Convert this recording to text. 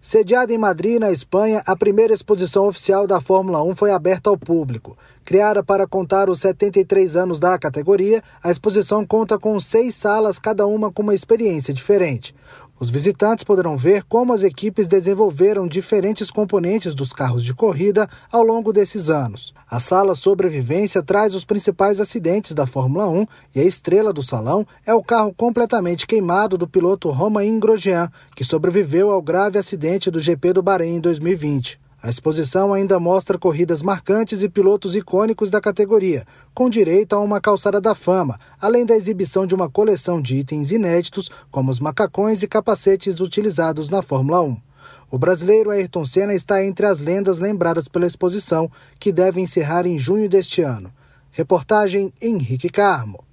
Sediada em Madrid, na Espanha, a primeira exposição oficial da Fórmula 1 foi aberta ao público. Criada para contar os 73 anos da categoria, a exposição conta com seis salas, cada uma com uma experiência diferente. Os visitantes poderão ver como as equipes desenvolveram diferentes componentes dos carros de corrida ao longo desses anos. A sala Sobrevivência traz os principais acidentes da Fórmula 1 e a estrela do salão é o carro completamente queimado do piloto Romain Grosjean, que sobreviveu ao grave acidente do GP do Bahrein em 2020. A exposição ainda mostra corridas marcantes e pilotos icônicos da categoria, com direito a uma calçada da fama, além da exibição de uma coleção de itens inéditos, como os macacões e capacetes utilizados na Fórmula 1. O brasileiro Ayrton Senna está entre as lendas lembradas pela exposição, que deve encerrar em junho deste ano. Reportagem Henrique Carmo.